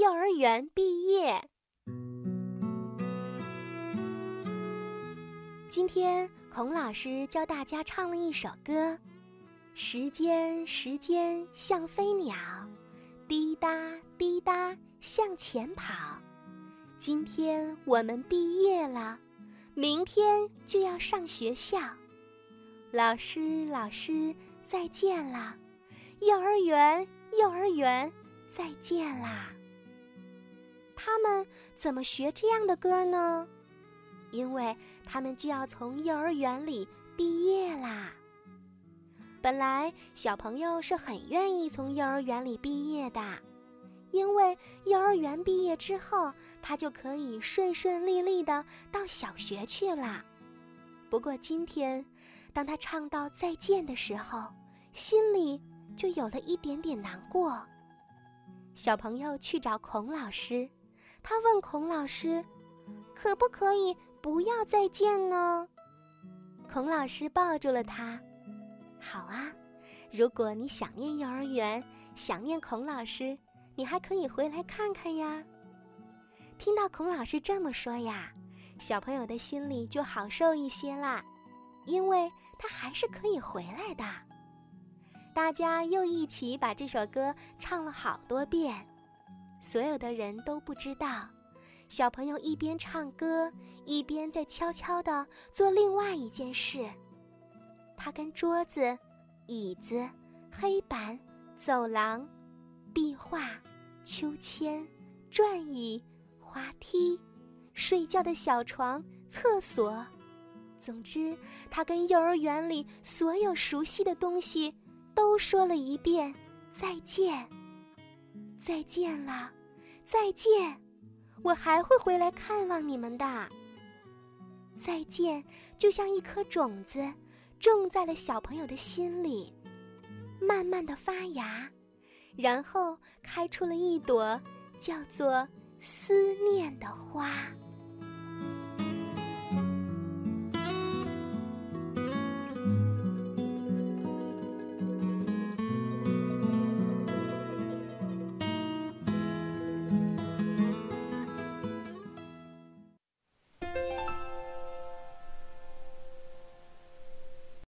幼儿园毕业。今天孔老师教大家唱了一首歌：时间，时间像飞鸟，滴答滴答向前跑。今天我们毕业了，明天就要上学校。老师，老师，再见了！幼儿园，幼儿园，再见啦！他们怎么学这样的歌呢？因为他们就要从幼儿园里毕业啦。本来小朋友是很愿意从幼儿园里毕业的，因为幼儿园毕业之后，他就可以顺顺利利的到小学去了。不过今天，当他唱到再见的时候，心里就有了一点点难过。小朋友去找孔老师，他问孔老师：“可不可以不要再见呢？”孔老师抱住了他：“好啊，如果你想念幼儿园，想念孔老师，你还可以回来看看呀。”听到孔老师这么说呀。小朋友的心里就好受一些啦，因为他还是可以回来的。大家又一起把这首歌唱了好多遍，所有的人都不知道，小朋友一边唱歌，一边在悄悄地做另外一件事。他跟桌子、椅子、黑板、走廊、壁画、秋千、转椅、滑梯。睡觉的小床、厕所，总之，他跟幼儿园里所有熟悉的东西都说了一遍再见。再见了，再见，我还会回来看望你们的。再见，就像一颗种子，种在了小朋友的心里，慢慢的发芽，然后开出了一朵叫做思念的花。